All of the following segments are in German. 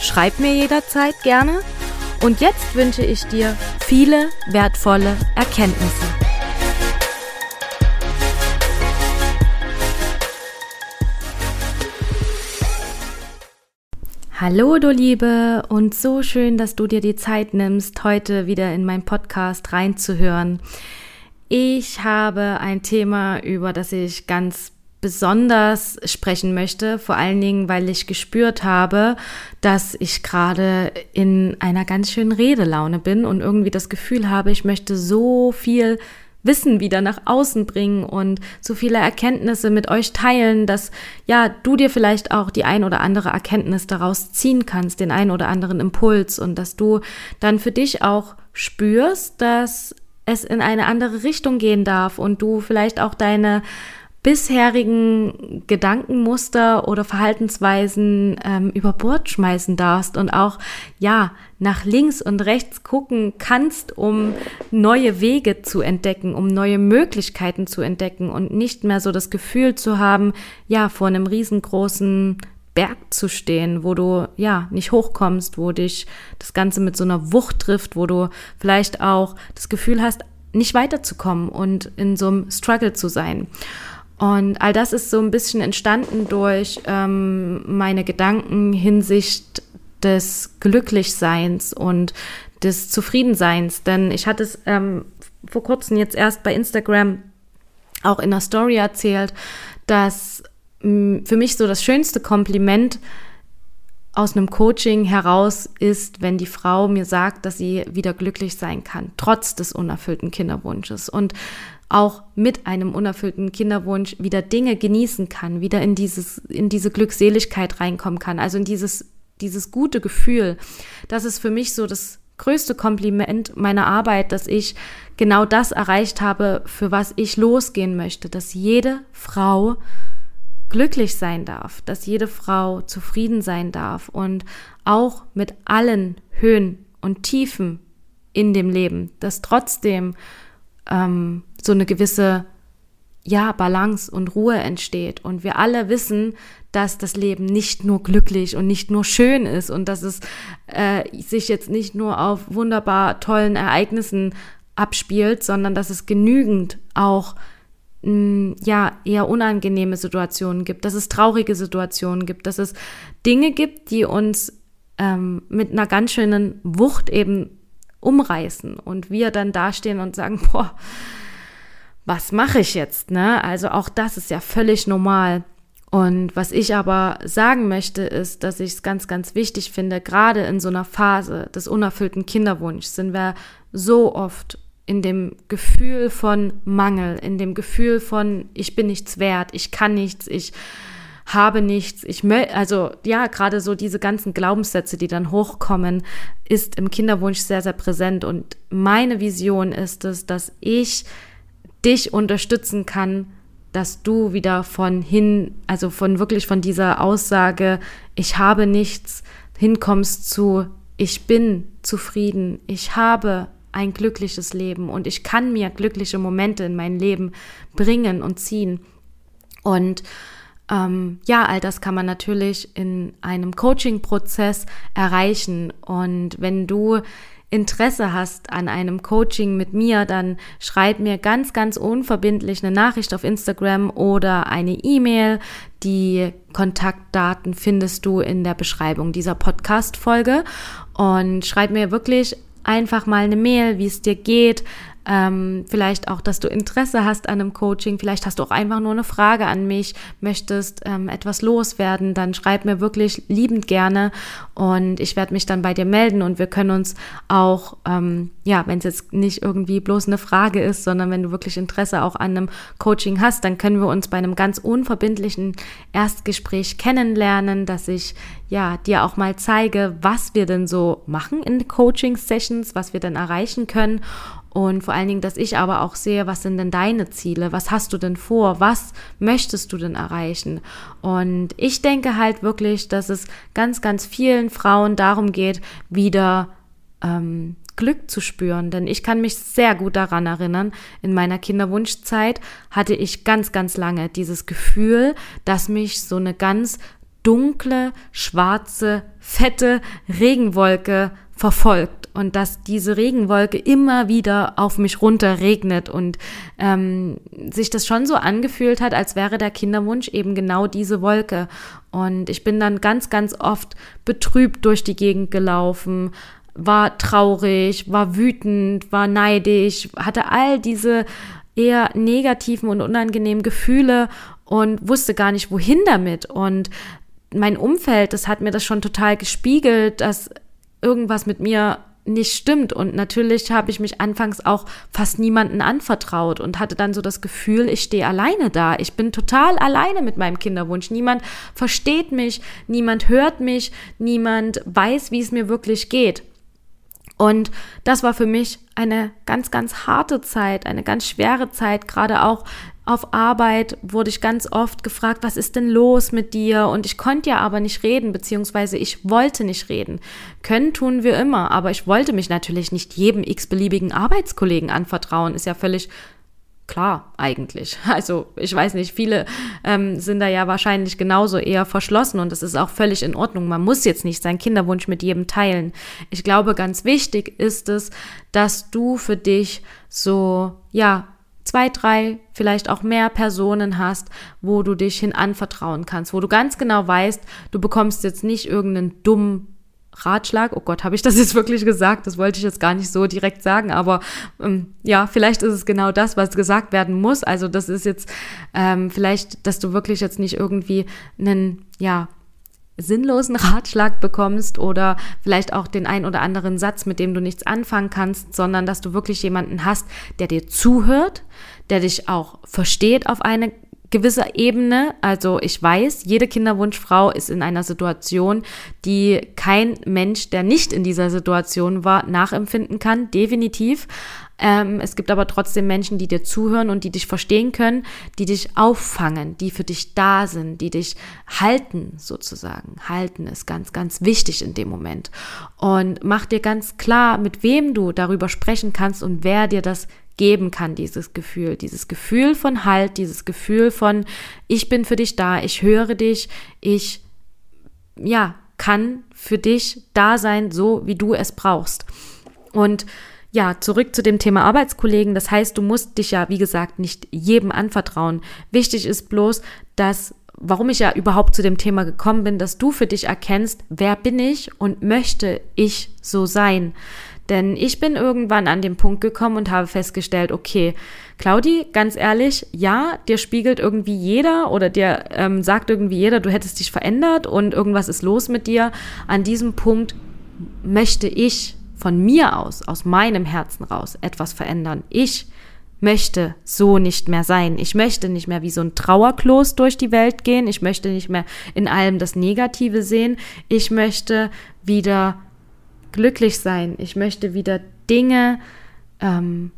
Schreib mir jederzeit gerne. Und jetzt wünsche ich dir viele wertvolle Erkenntnisse. Hallo du Liebe und so schön, dass du dir die Zeit nimmst, heute wieder in meinen Podcast reinzuhören. Ich habe ein Thema, über das ich ganz besonders sprechen möchte, vor allen Dingen, weil ich gespürt habe, dass ich gerade in einer ganz schönen Redelaune bin und irgendwie das Gefühl habe, ich möchte so viel Wissen wieder nach außen bringen und so viele Erkenntnisse mit euch teilen, dass ja, du dir vielleicht auch die ein oder andere Erkenntnis daraus ziehen kannst, den ein oder anderen Impuls und dass du dann für dich auch spürst, dass es in eine andere Richtung gehen darf und du vielleicht auch deine bisherigen Gedankenmuster oder Verhaltensweisen ähm, über Bord schmeißen darfst und auch ja nach links und rechts gucken kannst, um neue Wege zu entdecken, um neue Möglichkeiten zu entdecken und nicht mehr so das Gefühl zu haben, ja vor einem riesengroßen Berg zu stehen, wo du ja nicht hochkommst, wo dich das Ganze mit so einer Wucht trifft, wo du vielleicht auch das Gefühl hast, nicht weiterzukommen und in so einem Struggle zu sein. Und all das ist so ein bisschen entstanden durch ähm, meine Gedanken hinsicht des Glücklichseins und des Zufriedenseins. Denn ich hatte es ähm, vor kurzem jetzt erst bei Instagram auch in einer Story erzählt, dass mh, für mich so das schönste Kompliment aus einem Coaching heraus ist, wenn die Frau mir sagt, dass sie wieder glücklich sein kann, trotz des unerfüllten Kinderwunsches. Und auch mit einem unerfüllten Kinderwunsch wieder Dinge genießen kann, wieder in dieses, in diese Glückseligkeit reinkommen kann, also in dieses, dieses gute Gefühl. Das ist für mich so das größte Kompliment meiner Arbeit, dass ich genau das erreicht habe, für was ich losgehen möchte, dass jede Frau glücklich sein darf, dass jede Frau zufrieden sein darf und auch mit allen Höhen und Tiefen in dem Leben, dass trotzdem ähm, so eine gewisse ja, Balance und Ruhe entsteht. Und wir alle wissen, dass das Leben nicht nur glücklich und nicht nur schön ist und dass es äh, sich jetzt nicht nur auf wunderbar tollen Ereignissen abspielt, sondern dass es genügend auch mh, mm, ja eher unangenehme Situationen gibt, dass es traurige Situationen gibt, dass es Dinge gibt, die uns ähm, mit einer ganz schönen Wucht eben umreißen und wir dann dastehen und sagen, boah, was mache ich jetzt? Ne? Also auch das ist ja völlig normal. Und was ich aber sagen möchte, ist, dass ich es ganz, ganz wichtig finde, gerade in so einer Phase des unerfüllten Kinderwunschs sind wir so oft in dem Gefühl von Mangel, in dem Gefühl von, ich bin nichts wert, ich kann nichts, ich habe nichts, ich möchte, also ja, gerade so diese ganzen Glaubenssätze, die dann hochkommen, ist im Kinderwunsch sehr, sehr präsent. Und meine Vision ist es, dass ich dich unterstützen kann, dass du wieder von hin, also von wirklich von dieser Aussage, ich habe nichts, hinkommst zu, ich bin zufrieden, ich habe ein glückliches Leben und ich kann mir glückliche Momente in mein Leben bringen und ziehen. Und ähm, ja, all das kann man natürlich in einem Coaching-Prozess erreichen. Und wenn du Interesse hast an einem Coaching mit mir, dann schreib mir ganz, ganz unverbindlich eine Nachricht auf Instagram oder eine E-Mail. Die Kontaktdaten findest du in der Beschreibung dieser Podcast-Folge. Und schreib mir wirklich einfach mal eine Mail, wie es dir geht, ähm, vielleicht auch, dass du Interesse hast an einem Coaching, vielleicht hast du auch einfach nur eine Frage an mich, möchtest ähm, etwas loswerden, dann schreib mir wirklich liebend gerne und ich werde mich dann bei dir melden und wir können uns auch, ähm, ja, wenn es jetzt nicht irgendwie bloß eine Frage ist, sondern wenn du wirklich Interesse auch an einem Coaching hast, dann können wir uns bei einem ganz unverbindlichen Erstgespräch kennenlernen, dass ich ja dir auch mal zeige, was wir denn so machen in Coaching-Sessions, was wir denn erreichen können und vor allen Dingen, dass ich aber auch sehe, was sind denn deine Ziele? Was hast du denn vor? Was möchtest du denn erreichen? Und ich denke halt wirklich, dass es ganz, ganz vielen Frauen darum geht, wieder ähm, Glück zu spüren. Denn ich kann mich sehr gut daran erinnern, in meiner Kinderwunschzeit hatte ich ganz, ganz lange dieses Gefühl, dass mich so eine ganz dunkle, schwarze, fette Regenwolke verfolgt und dass diese Regenwolke immer wieder auf mich runter regnet und ähm, sich das schon so angefühlt hat, als wäre der Kinderwunsch eben genau diese Wolke. Und ich bin dann ganz, ganz oft betrübt durch die Gegend gelaufen, war traurig, war wütend, war neidisch, hatte all diese eher negativen und unangenehmen Gefühle und wusste gar nicht, wohin damit. Und mein Umfeld, das hat mir das schon total gespiegelt, dass irgendwas mit mir nicht stimmt. Und natürlich habe ich mich anfangs auch fast niemanden anvertraut und hatte dann so das Gefühl, ich stehe alleine da. Ich bin total alleine mit meinem Kinderwunsch. Niemand versteht mich, niemand hört mich, niemand weiß, wie es mir wirklich geht. Und das war für mich eine ganz, ganz harte Zeit, eine ganz schwere Zeit, gerade auch auf Arbeit wurde ich ganz oft gefragt, was ist denn los mit dir? Und ich konnte ja aber nicht reden, beziehungsweise ich wollte nicht reden. Können tun wir immer, aber ich wollte mich natürlich nicht jedem x-beliebigen Arbeitskollegen anvertrauen, ist ja völlig klar eigentlich. Also ich weiß nicht, viele ähm, sind da ja wahrscheinlich genauso eher verschlossen und das ist auch völlig in Ordnung. Man muss jetzt nicht seinen Kinderwunsch mit jedem teilen. Ich glaube, ganz wichtig ist es, dass du für dich so, ja, zwei, drei, vielleicht auch mehr Personen hast, wo du dich hin anvertrauen kannst, wo du ganz genau weißt, du bekommst jetzt nicht irgendeinen dummen Ratschlag. Oh Gott, habe ich das jetzt wirklich gesagt? Das wollte ich jetzt gar nicht so direkt sagen, aber ähm, ja, vielleicht ist es genau das, was gesagt werden muss. Also das ist jetzt ähm, vielleicht, dass du wirklich jetzt nicht irgendwie einen, ja, sinnlosen Ratschlag bekommst oder vielleicht auch den ein oder anderen Satz, mit dem du nichts anfangen kannst, sondern dass du wirklich jemanden hast, der dir zuhört, der dich auch versteht auf eine gewisse Ebene. Also ich weiß, jede Kinderwunschfrau ist in einer Situation, die kein Mensch, der nicht in dieser Situation war, nachempfinden kann, definitiv. Ähm, es gibt aber trotzdem Menschen, die dir zuhören und die dich verstehen können, die dich auffangen, die für dich da sind, die dich halten sozusagen. Halten ist ganz, ganz wichtig in dem Moment. Und mach dir ganz klar, mit wem du darüber sprechen kannst und wer dir das geben kann, dieses Gefühl, dieses Gefühl von Halt, dieses Gefühl von, ich bin für dich da, ich höre dich, ich, ja, kann für dich da sein, so wie du es brauchst. Und ja, zurück zu dem Thema Arbeitskollegen. Das heißt, du musst dich ja, wie gesagt, nicht jedem anvertrauen. Wichtig ist bloß, dass, warum ich ja überhaupt zu dem Thema gekommen bin, dass du für dich erkennst, wer bin ich und möchte ich so sein. Denn ich bin irgendwann an den Punkt gekommen und habe festgestellt, okay, Claudi, ganz ehrlich, ja, dir spiegelt irgendwie jeder oder dir ähm, sagt irgendwie jeder, du hättest dich verändert und irgendwas ist los mit dir. An diesem Punkt möchte ich von mir aus, aus meinem Herzen raus etwas verändern. Ich möchte so nicht mehr sein. Ich möchte nicht mehr wie so ein Trauerklos durch die Welt gehen. Ich möchte nicht mehr in allem das Negative sehen. Ich möchte wieder glücklich sein. Ich möchte wieder Dinge ähm,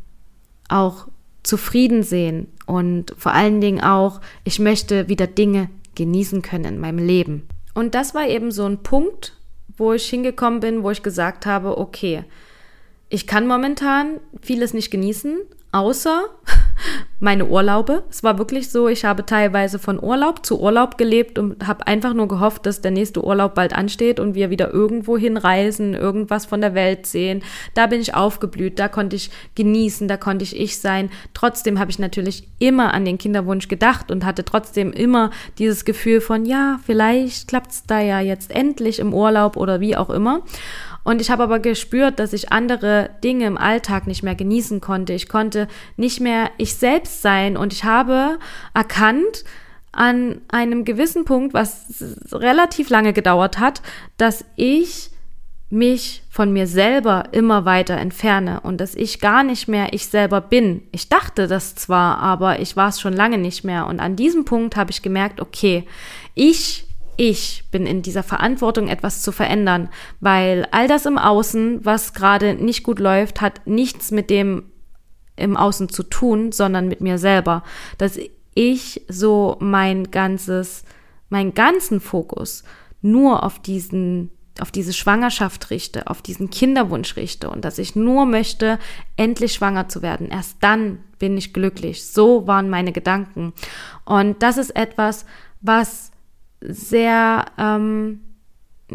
auch zufrieden sehen und vor allen Dingen auch, ich möchte wieder Dinge genießen können in meinem Leben. Und das war eben so ein Punkt, wo ich hingekommen bin, wo ich gesagt habe, okay, ich kann momentan vieles nicht genießen, außer meine Urlaube. Es war wirklich so, ich habe teilweise von Urlaub zu Urlaub gelebt und habe einfach nur gehofft, dass der nächste Urlaub bald ansteht und wir wieder irgendwo hinreisen, irgendwas von der Welt sehen. Da bin ich aufgeblüht, da konnte ich genießen, da konnte ich ich sein. Trotzdem habe ich natürlich immer an den Kinderwunsch gedacht und hatte trotzdem immer dieses Gefühl von, ja, vielleicht klappt es da ja jetzt endlich im Urlaub oder wie auch immer. Und ich habe aber gespürt, dass ich andere Dinge im Alltag nicht mehr genießen konnte. Ich konnte nicht mehr ich selbst sein und ich habe erkannt, an einem gewissen Punkt, was relativ lange gedauert hat, dass ich mich von mir selber immer weiter entferne und dass ich gar nicht mehr ich selber bin. Ich dachte das zwar, aber ich war es schon lange nicht mehr. Und an diesem Punkt habe ich gemerkt, okay, ich, ich bin in dieser Verantwortung, etwas zu verändern, weil all das im Außen, was gerade nicht gut läuft, hat nichts mit dem im Außen zu tun, sondern mit mir selber. Dass ich so mein ganzes, meinen ganzen Fokus nur auf diesen auf diese Schwangerschaft richte, auf diesen Kinderwunsch richte und dass ich nur möchte, endlich schwanger zu werden. Erst dann bin ich glücklich. So waren meine Gedanken. Und das ist etwas, was sehr ähm, hm,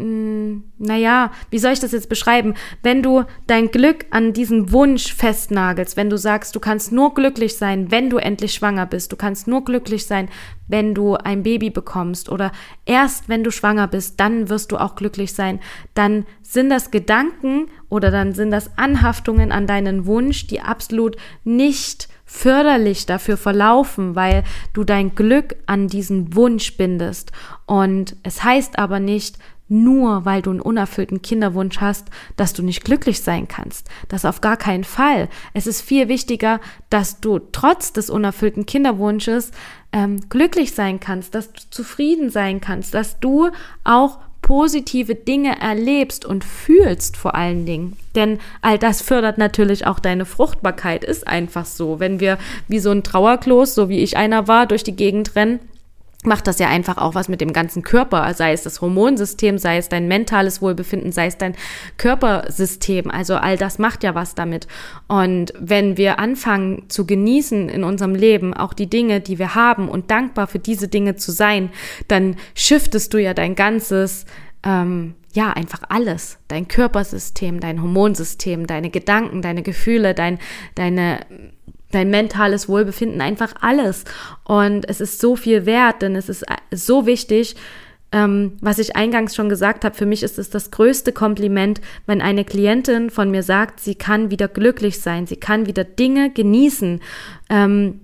naja, wie soll ich das jetzt beschreiben? Wenn du dein Glück an diesen Wunsch festnagelst, wenn du sagst, du kannst nur glücklich sein, wenn du endlich schwanger bist, du kannst nur glücklich sein, wenn du ein Baby bekommst oder erst wenn du schwanger bist, dann wirst du auch glücklich sein, dann sind das Gedanken oder dann sind das Anhaftungen an deinen Wunsch, die absolut nicht förderlich dafür verlaufen, weil du dein Glück an diesen Wunsch bindest. Und es heißt aber nicht, nur weil du einen unerfüllten Kinderwunsch hast, dass du nicht glücklich sein kannst. Das auf gar keinen Fall. Es ist viel wichtiger, dass du trotz des unerfüllten Kinderwunsches ähm, glücklich sein kannst, dass du zufrieden sein kannst, dass du auch positive Dinge erlebst und fühlst vor allen Dingen. Denn all das fördert natürlich auch deine Fruchtbarkeit, ist einfach so. Wenn wir wie so ein Trauerklos, so wie ich einer war, durch die Gegend rennen, macht das ja einfach auch was mit dem ganzen Körper, sei es das Hormonsystem, sei es dein mentales Wohlbefinden, sei es dein Körpersystem. Also all das macht ja was damit. Und wenn wir anfangen zu genießen in unserem Leben auch die Dinge, die wir haben und dankbar für diese Dinge zu sein, dann shiftest du ja dein ganzes ähm, ja, einfach alles. Dein Körpersystem, dein Hormonsystem, deine Gedanken, deine Gefühle, dein, deine dein mentales Wohlbefinden, einfach alles. Und es ist so viel wert, denn es ist so wichtig, ähm, was ich eingangs schon gesagt habe, für mich ist es das größte Kompliment, wenn eine Klientin von mir sagt, sie kann wieder glücklich sein, sie kann wieder Dinge genießen. Ähm,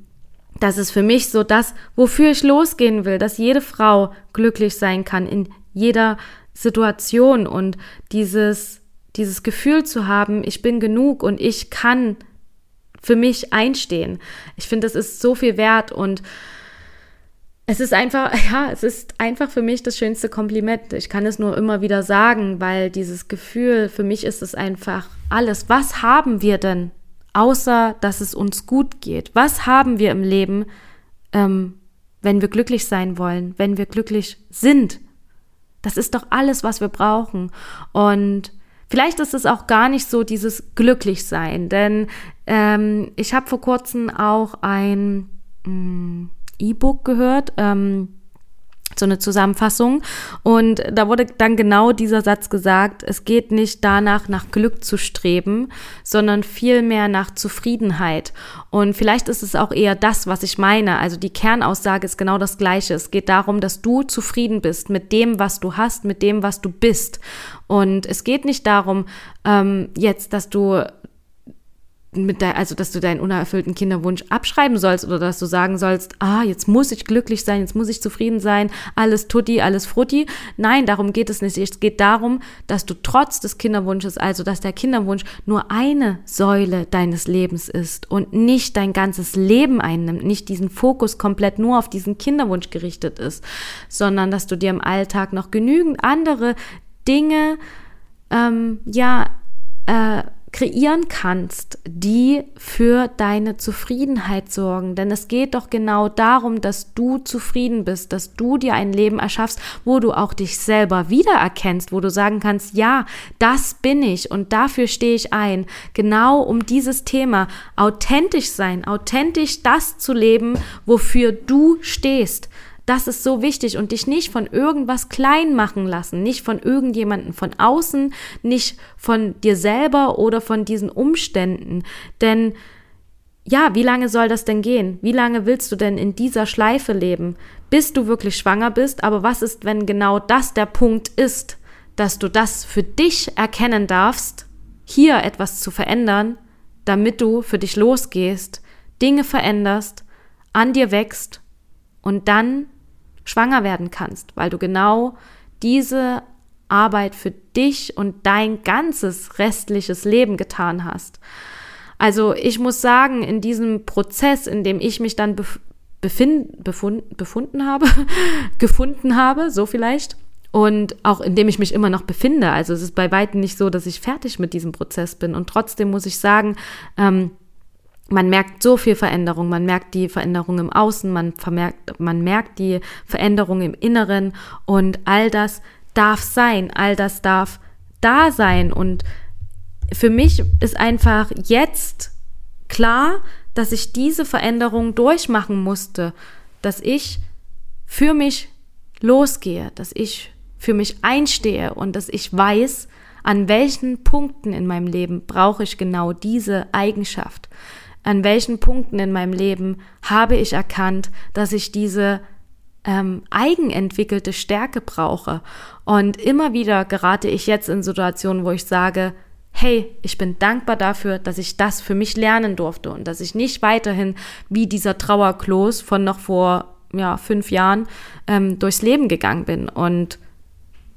das ist für mich so das, wofür ich losgehen will, dass jede Frau glücklich sein kann in jeder Situation und dieses, dieses Gefühl zu haben, ich bin genug und ich kann für mich einstehen. Ich finde, das ist so viel wert und es ist einfach, ja, es ist einfach für mich das schönste Kompliment. Ich kann es nur immer wieder sagen, weil dieses Gefühl, für mich ist es einfach alles. Was haben wir denn, außer dass es uns gut geht? Was haben wir im Leben, ähm, wenn wir glücklich sein wollen, wenn wir glücklich sind? Das ist doch alles, was wir brauchen. Und Vielleicht ist es auch gar nicht so dieses Glücklichsein, denn ähm, ich habe vor kurzem auch ein mm, E-Book gehört. Ähm, so eine Zusammenfassung. Und da wurde dann genau dieser Satz gesagt, es geht nicht danach, nach Glück zu streben, sondern vielmehr nach Zufriedenheit. Und vielleicht ist es auch eher das, was ich meine. Also die Kernaussage ist genau das Gleiche. Es geht darum, dass du zufrieden bist mit dem, was du hast, mit dem, was du bist. Und es geht nicht darum, ähm, jetzt, dass du mit der, also dass du deinen unerfüllten Kinderwunsch abschreiben sollst oder dass du sagen sollst, ah, jetzt muss ich glücklich sein, jetzt muss ich zufrieden sein, alles tutti, alles frutti. Nein, darum geht es nicht. Es geht darum, dass du trotz des Kinderwunsches, also dass der Kinderwunsch nur eine Säule deines Lebens ist und nicht dein ganzes Leben einnimmt, nicht diesen Fokus komplett nur auf diesen Kinderwunsch gerichtet ist, sondern dass du dir im Alltag noch genügend andere Dinge, ähm, ja, äh, kreieren kannst, die für deine Zufriedenheit sorgen. Denn es geht doch genau darum, dass du zufrieden bist, dass du dir ein Leben erschaffst, wo du auch dich selber wiedererkennst, wo du sagen kannst, ja, das bin ich und dafür stehe ich ein. Genau um dieses Thema authentisch sein, authentisch das zu leben, wofür du stehst. Das ist so wichtig und dich nicht von irgendwas klein machen lassen, nicht von irgendjemanden von außen, nicht von dir selber oder von diesen Umständen. Denn ja, wie lange soll das denn gehen? Wie lange willst du denn in dieser Schleife leben, bis du wirklich schwanger bist? Aber was ist, wenn genau das der Punkt ist? dass du das für dich erkennen darfst, hier etwas zu verändern, damit du für dich losgehst, Dinge veränderst, an dir wächst und dann schwanger werden kannst, weil du genau diese Arbeit für dich und dein ganzes restliches Leben getan hast. Also ich muss sagen, in diesem Prozess, in dem ich mich dann befind, befund, befunden habe, gefunden habe, so vielleicht, und auch in dem ich mich immer noch befinde. Also es ist bei weitem nicht so, dass ich fertig mit diesem Prozess bin. Und trotzdem muss ich sagen, ähm, man merkt so viel Veränderung, man merkt die Veränderung im Außen, man vermerkt, man merkt die Veränderung im Inneren. Und all das darf sein, all das darf da sein. Und für mich ist einfach jetzt klar, dass ich diese Veränderung durchmachen musste, dass ich für mich losgehe, dass ich für mich einstehe und dass ich weiß, an welchen Punkten in meinem Leben brauche ich genau diese Eigenschaft an welchen Punkten in meinem Leben habe ich erkannt, dass ich diese ähm, eigenentwickelte Stärke brauche. Und immer wieder gerate ich jetzt in Situationen, wo ich sage, hey, ich bin dankbar dafür, dass ich das für mich lernen durfte und dass ich nicht weiterhin wie dieser Trauerklos von noch vor ja, fünf Jahren ähm, durchs Leben gegangen bin. Und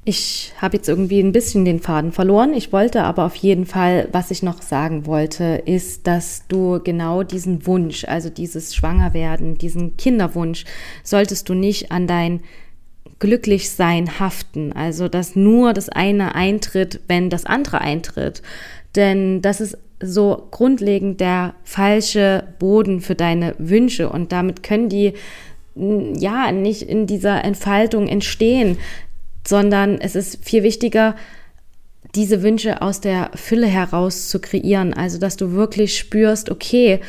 ich habe jetzt irgendwie ein bisschen den Faden verloren. Ich wollte aber auf jeden Fall, was ich noch sagen wollte, ist, dass du genau diesen Wunsch, also dieses Schwangerwerden, diesen Kinderwunsch, solltest du nicht an dein Glücklichsein haften. Also, dass nur das eine eintritt, wenn das andere eintritt. Denn das ist so grundlegend der falsche Boden für deine Wünsche und damit können die ja nicht in dieser Entfaltung entstehen sondern es ist viel wichtiger, diese Wünsche aus der Fülle heraus zu kreieren. Also, dass du wirklich spürst, okay,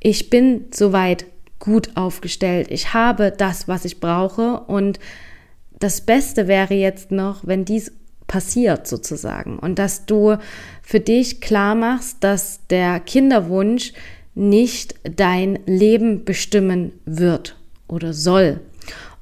ich bin soweit gut aufgestellt. Ich habe das, was ich brauche. Und das Beste wäre jetzt noch, wenn dies passiert sozusagen. Und dass du für dich klar machst, dass der Kinderwunsch nicht dein Leben bestimmen wird oder soll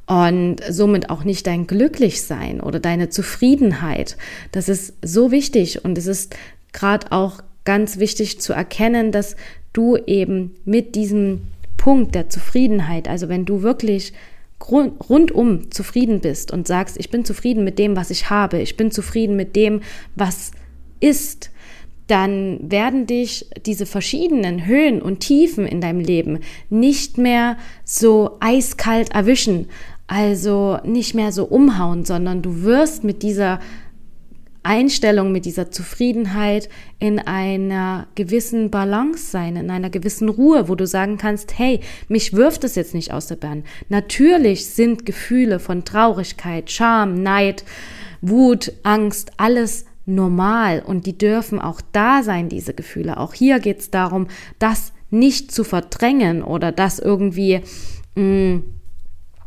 und somit auch nicht dein Glücklichsein oder deine Zufriedenheit. Das ist so wichtig und es ist gerade auch ganz wichtig zu erkennen, dass du eben mit diesem Punkt der Zufriedenheit, also wenn du wirklich rundum zufrieden bist und sagst, ich bin zufrieden mit dem, was ich habe, ich bin zufrieden mit dem, was ist, dann werden dich diese verschiedenen Höhen und Tiefen in deinem Leben nicht mehr so eiskalt erwischen, also nicht mehr so umhauen, sondern du wirst mit dieser Einstellung, mit dieser Zufriedenheit in einer gewissen Balance sein, in einer gewissen Ruhe, wo du sagen kannst, hey, mich wirft es jetzt nicht aus der Bahn. Natürlich sind Gefühle von Traurigkeit, Scham, Neid, Wut, Angst, alles normal und die dürfen auch da sein, diese Gefühle. Auch hier geht es darum, das nicht zu verdrängen oder das irgendwie mh, mm,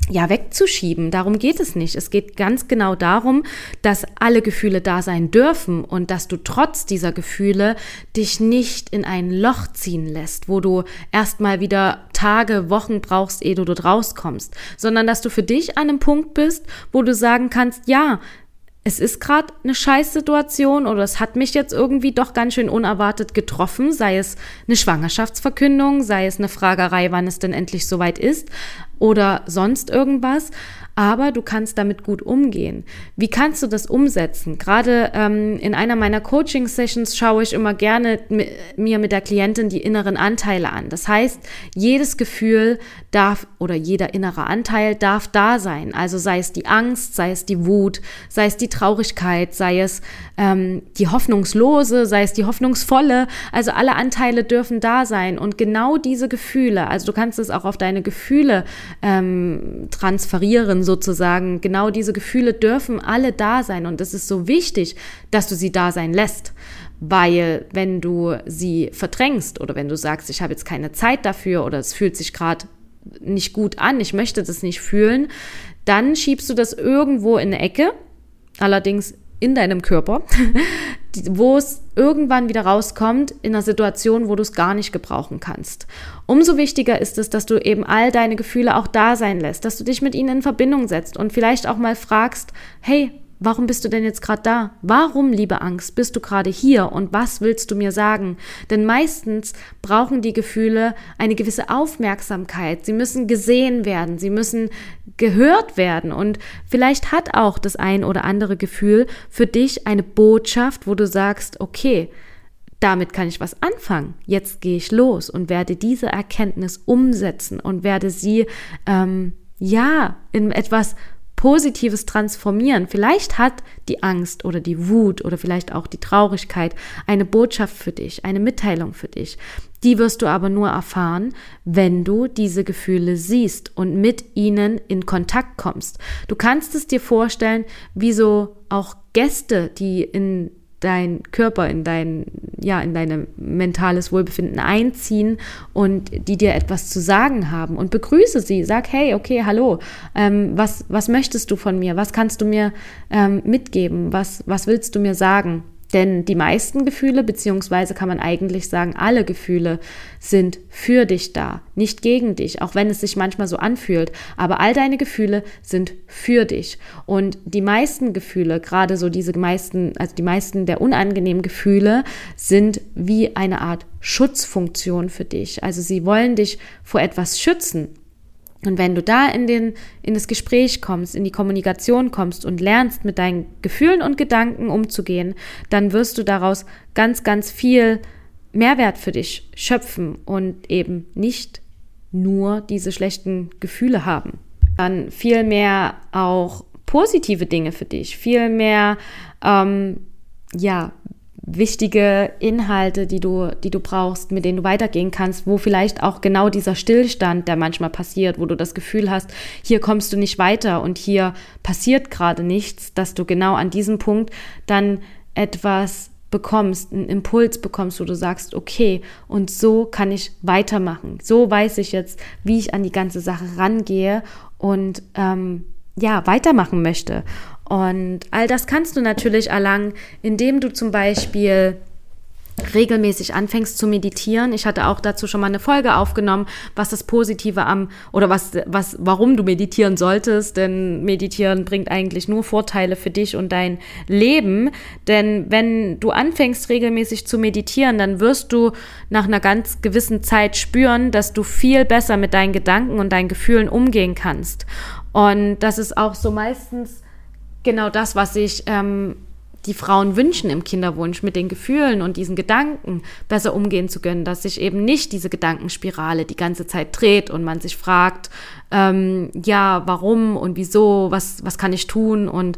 ja, wegzuschieben. Darum geht es nicht. Es geht ganz genau darum, dass alle Gefühle da sein dürfen und dass du trotz dieser Gefühle dich nicht in ein Loch ziehen lässt, wo du erstmal wieder Tage, Wochen brauchst, ehe du dort rauskommst, sondern dass du für dich an einem Punkt bist, wo du sagen kannst, ja, es ist gerade eine Scheißsituation oder es hat mich jetzt irgendwie doch ganz schön unerwartet getroffen, sei es eine Schwangerschaftsverkündung, sei es eine Fragerei, wann es denn endlich soweit ist oder sonst irgendwas aber du kannst damit gut umgehen. Wie kannst du das umsetzen? Gerade ähm, in einer meiner Coaching-Sessions schaue ich immer gerne mir mit der Klientin die inneren Anteile an. Das heißt, jedes Gefühl darf oder jeder innere Anteil darf da sein. Also sei es die Angst, sei es die Wut, sei es die Traurigkeit, sei es ähm, die hoffnungslose, sei es die hoffnungsvolle. Also alle Anteile dürfen da sein. Und genau diese Gefühle, also du kannst es auch auf deine Gefühle ähm, transferieren, sozusagen, genau diese Gefühle dürfen alle da sein und es ist so wichtig, dass du sie da sein lässt. Weil wenn du sie verdrängst oder wenn du sagst, ich habe jetzt keine Zeit dafür oder es fühlt sich gerade nicht gut an, ich möchte das nicht fühlen, dann schiebst du das irgendwo in eine Ecke, allerdings in deinem Körper, wo es irgendwann wieder rauskommt in einer Situation, wo du es gar nicht gebrauchen kannst. Umso wichtiger ist es, dass du eben all deine Gefühle auch da sein lässt, dass du dich mit ihnen in Verbindung setzt und vielleicht auch mal fragst, hey, warum bist du denn jetzt gerade da? Warum, liebe Angst, bist du gerade hier und was willst du mir sagen? Denn meistens brauchen die Gefühle eine gewisse Aufmerksamkeit. Sie müssen gesehen werden, sie müssen gehört werden und vielleicht hat auch das ein oder andere Gefühl für dich eine Botschaft, wo du sagst, okay, damit kann ich was anfangen. Jetzt gehe ich los und werde diese Erkenntnis umsetzen und werde sie ähm, ja in etwas Positives transformieren. Vielleicht hat die Angst oder die Wut oder vielleicht auch die Traurigkeit eine Botschaft für dich, eine Mitteilung für dich. Die wirst du aber nur erfahren, wenn du diese Gefühle siehst und mit ihnen in Kontakt kommst. Du kannst es dir vorstellen, wie so auch Gäste, die in dein Körper, in dein, ja, in dein mentales Wohlbefinden einziehen und die dir etwas zu sagen haben und begrüße sie. Sag, hey, okay, hallo, ähm, was, was möchtest du von mir? Was kannst du mir ähm, mitgeben? Was, was willst du mir sagen? Denn die meisten Gefühle, beziehungsweise kann man eigentlich sagen, alle Gefühle sind für dich da, nicht gegen dich, auch wenn es sich manchmal so anfühlt. Aber all deine Gefühle sind für dich. Und die meisten Gefühle, gerade so diese meisten, also die meisten der unangenehmen Gefühle, sind wie eine Art Schutzfunktion für dich. Also sie wollen dich vor etwas schützen. Und wenn du da in, den, in das Gespräch kommst, in die Kommunikation kommst und lernst, mit deinen Gefühlen und Gedanken umzugehen, dann wirst du daraus ganz, ganz viel Mehrwert für dich schöpfen und eben nicht nur diese schlechten Gefühle haben. Dann viel mehr auch positive Dinge für dich, viel mehr ähm, ja, wichtige Inhalte, die du, die du brauchst, mit denen du weitergehen kannst, wo vielleicht auch genau dieser Stillstand, der manchmal passiert, wo du das Gefühl hast, hier kommst du nicht weiter und hier passiert gerade nichts, dass du genau an diesem Punkt dann etwas bekommst, einen Impuls bekommst, wo du sagst, okay, und so kann ich weitermachen. So weiß ich jetzt, wie ich an die ganze Sache rangehe und ähm, ja, weitermachen möchte. Und all das kannst du natürlich erlangen, indem du zum Beispiel regelmäßig anfängst zu meditieren. Ich hatte auch dazu schon mal eine Folge aufgenommen, was das Positive am oder was, was, warum du meditieren solltest. Denn meditieren bringt eigentlich nur Vorteile für dich und dein Leben. Denn wenn du anfängst regelmäßig zu meditieren, dann wirst du nach einer ganz gewissen Zeit spüren, dass du viel besser mit deinen Gedanken und deinen Gefühlen umgehen kannst. Und das ist auch so meistens genau das, was sich ähm, die Frauen wünschen im Kinderwunsch, mit den Gefühlen und diesen Gedanken besser umgehen zu können, dass sich eben nicht diese Gedankenspirale die ganze Zeit dreht und man sich fragt, ähm, ja, warum und wieso, was, was kann ich tun und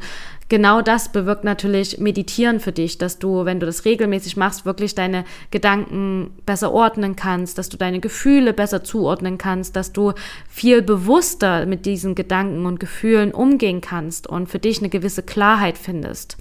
genau das bewirkt natürlich Meditieren für dich, dass du, wenn du das regelmäßig machst, wirklich deine Gedanken besser ordnen kannst, dass du deine Gefühle besser zuordnen kannst, dass du viel bewusster mit diesen Gedanken und Gefühlen umgehen kannst und für dich eine gewisse Klarheit findest.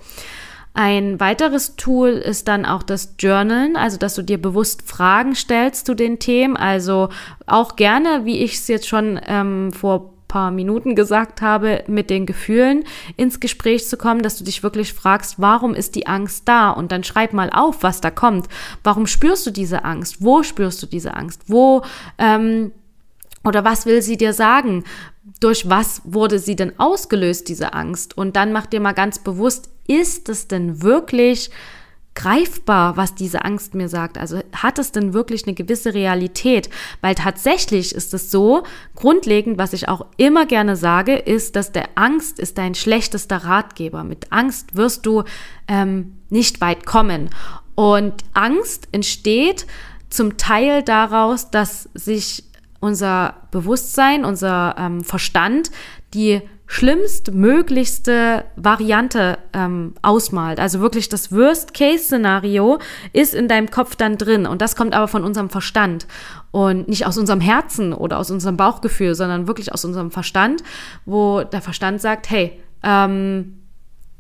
Ein weiteres Tool ist dann auch das Journalen, also dass du dir bewusst Fragen stellst zu den Themen. Also auch gerne, wie ich es jetzt schon ähm, vor paar Minuten gesagt habe, mit den Gefühlen ins Gespräch zu kommen, dass du dich wirklich fragst, warum ist die Angst da? Und dann schreib mal auf, was da kommt. Warum spürst du diese Angst? Wo spürst du diese Angst? Wo ähm, oder was will sie dir sagen? Durch was wurde sie denn ausgelöst, diese Angst? Und dann mach dir mal ganz bewusst, ist es denn wirklich greifbar, was diese Angst mir sagt? Also hat es denn wirklich eine gewisse Realität? Weil tatsächlich ist es so, grundlegend, was ich auch immer gerne sage, ist, dass der Angst ist dein schlechtester Ratgeber. Mit Angst wirst du ähm, nicht weit kommen. Und Angst entsteht zum Teil daraus, dass sich unser Bewusstsein, unser ähm, Verstand die schlimmstmöglichste Variante ähm, ausmalt. Also wirklich das Worst-Case-Szenario ist in deinem Kopf dann drin und das kommt aber von unserem Verstand und nicht aus unserem Herzen oder aus unserem Bauchgefühl, sondern wirklich aus unserem Verstand, wo der Verstand sagt, hey, ähm,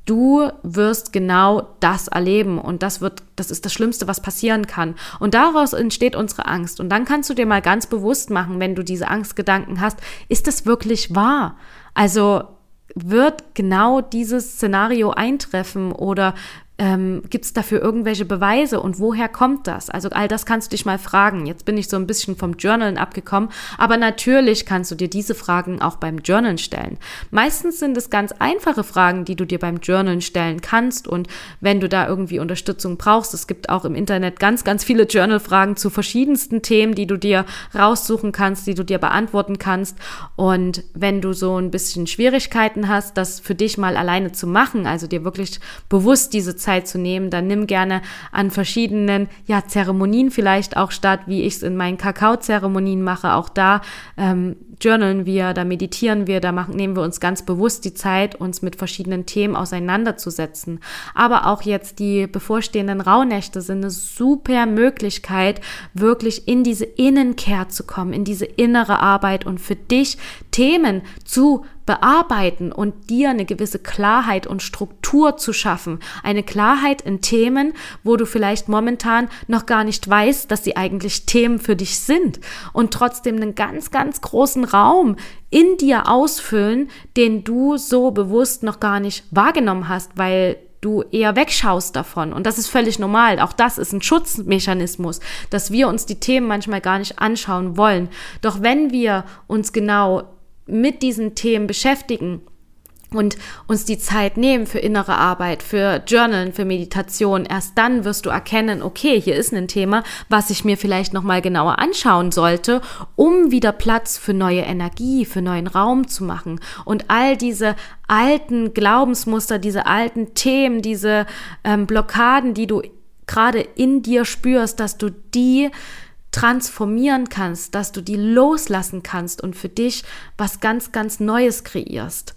du wirst genau das erleben und das wird, das ist das Schlimmste, was passieren kann. Und daraus entsteht unsere Angst. Und dann kannst du dir mal ganz bewusst machen, wenn du diese Angstgedanken hast, ist das wirklich wahr? Also wird genau dieses Szenario eintreffen oder Ähm, Gibt es dafür irgendwelche Beweise und woher kommt das? Also all das kannst du dich mal fragen. Jetzt bin ich so ein bisschen vom Journalen abgekommen, aber natürlich kannst du dir diese Fragen auch beim Journalen stellen. Meistens sind es ganz einfache Fragen, die du dir beim Journalen stellen kannst und wenn du da irgendwie Unterstützung brauchst, es gibt auch im Internet ganz, ganz viele Journal-Fragen zu verschiedensten Themen, die du dir raussuchen kannst, die du dir beantworten kannst und wenn du so ein bisschen Schwierigkeiten hast, das für dich mal alleine zu machen, also dir wirklich bewusst diese Zeit Zeit zu nehmen, dann nimm gerne an verschiedenen ja, Zeremonien vielleicht auch statt, wie ich es in meinen Kakao-Zeremonien mache. Auch da ähm, journalen wir, da meditieren wir, da machen, nehmen wir uns ganz bewusst die Zeit, uns mit verschiedenen Themen auseinanderzusetzen. Aber auch jetzt die bevorstehenden Rauhnächte sind eine super Möglichkeit, wirklich in diese Innenkehr zu kommen, in diese innere Arbeit und für dich Themen zu bearbeiten und dir eine gewisse Klarheit und Struktur zu schaffen. Eine Klarheit in Themen, wo du vielleicht momentan noch gar nicht weißt, dass sie eigentlich Themen für dich sind und trotzdem einen ganz, ganz großen Raum in dir ausfüllen, den du so bewusst noch gar nicht wahrgenommen hast, weil du eher wegschaust davon. Und das ist völlig normal. Auch das ist ein Schutzmechanismus, dass wir uns die Themen manchmal gar nicht anschauen wollen. Doch wenn wir uns genau mit diesen Themen beschäftigen und uns die Zeit nehmen für innere Arbeit, für Journalen, für Meditation, erst dann wirst du erkennen, okay, hier ist ein Thema, was ich mir vielleicht noch mal genauer anschauen sollte, um wieder Platz für neue Energie, für neuen Raum zu machen. Und all diese alten Glaubensmuster, diese alten Themen, diese ähm, Blockaden, die du gerade in dir spürst, dass du die transformieren kannst, dass du die loslassen kannst und für dich was ganz, ganz Neues kreierst.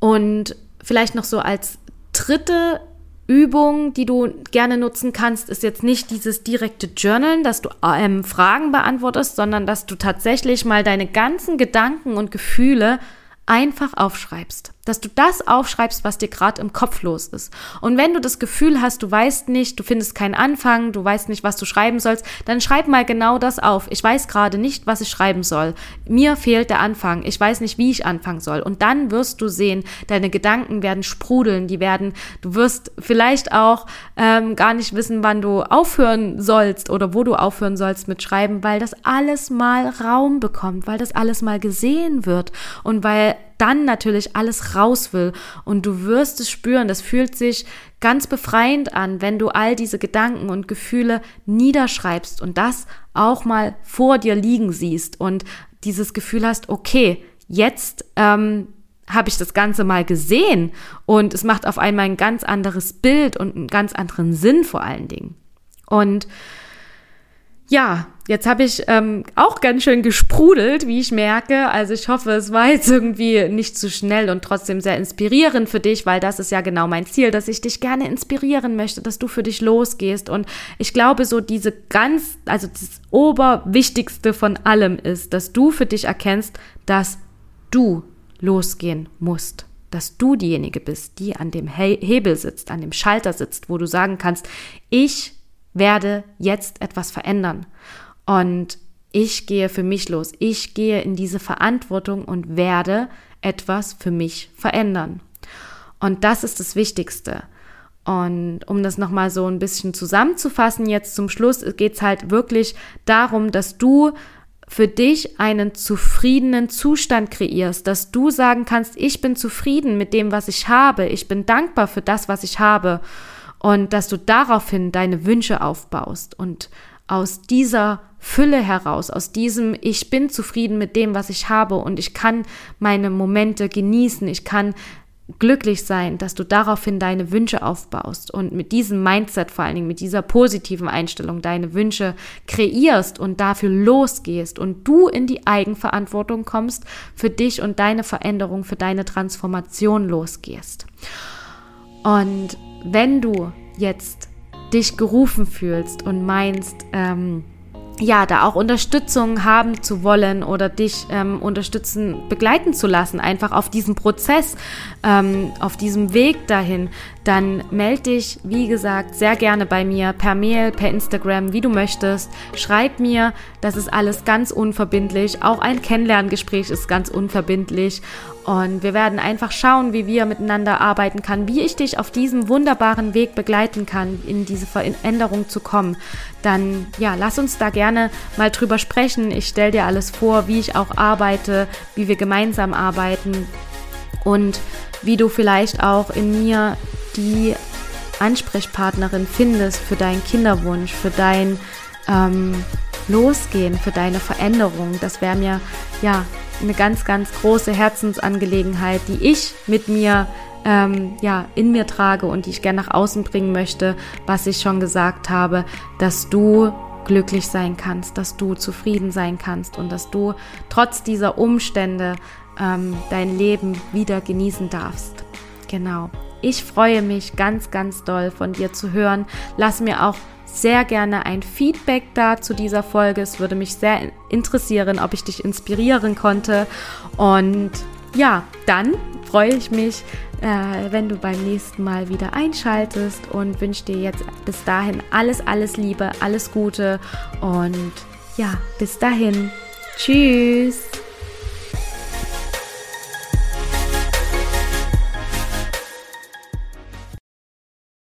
Und vielleicht noch so als dritte Übung, die du gerne nutzen kannst, ist jetzt nicht dieses direkte Journalen, dass du ähm, Fragen beantwortest, sondern dass du tatsächlich mal deine ganzen Gedanken und Gefühle einfach aufschreibst. Dass du das aufschreibst, was dir gerade im Kopf los ist. Und wenn du das Gefühl hast, du weißt nicht, du findest keinen Anfang, du weißt nicht, was du schreiben sollst, dann schreib mal genau das auf. Ich weiß gerade nicht, was ich schreiben soll. Mir fehlt der Anfang. Ich weiß nicht, wie ich anfangen soll. Und dann wirst du sehen, deine Gedanken werden sprudeln, die werden, du wirst vielleicht auch ähm, gar nicht wissen, wann du aufhören sollst oder wo du aufhören sollst mit Schreiben, weil das alles mal Raum bekommt, weil das alles mal gesehen wird und weil dann natürlich alles raus will. Und du wirst es spüren, das fühlt sich ganz befreiend an, wenn du all diese Gedanken und Gefühle niederschreibst und das auch mal vor dir liegen siehst und dieses Gefühl hast, okay, jetzt ähm, habe ich das Ganze mal gesehen und es macht auf einmal ein ganz anderes Bild und einen ganz anderen Sinn vor allen Dingen. Und ja, jetzt habe ich ähm, auch ganz schön gesprudelt, wie ich merke. Also ich hoffe, es war jetzt irgendwie nicht zu schnell und trotzdem sehr inspirierend für dich, weil das ist ja genau mein Ziel, dass ich dich gerne inspirieren möchte, dass du für dich losgehst. Und ich glaube, so diese ganz, also das Oberwichtigste von allem ist, dass du für dich erkennst, dass du losgehen musst dass du diejenige bist, die an dem Hebel sitzt, an dem Schalter sitzt, wo du sagen kannst, ich werde jetzt etwas verändern. Und ich gehe für mich los. Ich gehe in diese Verantwortung und werde etwas für mich verändern. Und das ist das Wichtigste. Und um das nochmal so ein bisschen zusammenzufassen, jetzt zum Schluss geht es halt wirklich darum, dass du für dich einen zufriedenen Zustand kreierst, dass du sagen kannst, ich bin zufrieden mit dem, was ich habe, ich bin dankbar für das, was ich habe und dass du daraufhin deine Wünsche aufbaust und aus dieser Fülle heraus, aus diesem Ich bin zufrieden mit dem, was ich habe und ich kann meine Momente genießen, ich kann glücklich sein, dass du daraufhin deine Wünsche aufbaust und mit diesem Mindset vor allen Dingen, mit dieser positiven Einstellung deine Wünsche kreierst und dafür losgehst und du in die Eigenverantwortung kommst, für dich und deine Veränderung, für deine Transformation losgehst. Und wenn du jetzt dich gerufen fühlst und meinst, ähm, ja, da auch Unterstützung haben zu wollen oder dich ähm, unterstützen, begleiten zu lassen, einfach auf diesem Prozess, ähm, auf diesem Weg dahin, dann melde dich, wie gesagt, sehr gerne bei mir per Mail, per Instagram, wie du möchtest. Schreib mir, das ist alles ganz unverbindlich. Auch ein Kennenlerngespräch ist ganz unverbindlich. Und wir werden einfach schauen, wie wir miteinander arbeiten können, wie ich dich auf diesem wunderbaren Weg begleiten kann, in diese Veränderung zu kommen. Dann ja, lass uns da gerne mal drüber sprechen. Ich stelle dir alles vor, wie ich auch arbeite, wie wir gemeinsam arbeiten und wie du vielleicht auch in mir die Ansprechpartnerin findest für deinen Kinderwunsch, für dein ähm, Losgehen, für deine Veränderung. Das wäre mir ja eine ganz, ganz große Herzensangelegenheit, die ich mit mir ähm, ja in mir trage und die ich gerne nach außen bringen möchte, was ich schon gesagt habe, dass du glücklich sein kannst, dass du zufrieden sein kannst und dass du trotz dieser Umstände ähm, dein Leben wieder genießen darfst. Genau. Ich freue mich ganz, ganz doll von dir zu hören. Lass mir auch sehr gerne ein Feedback da zu dieser Folge. Es würde mich sehr interessieren, ob ich dich inspirieren konnte. Und ja, dann freue ich mich, äh, wenn du beim nächsten Mal wieder einschaltest und wünsche dir jetzt bis dahin alles, alles Liebe, alles Gute und ja, bis dahin. Tschüss.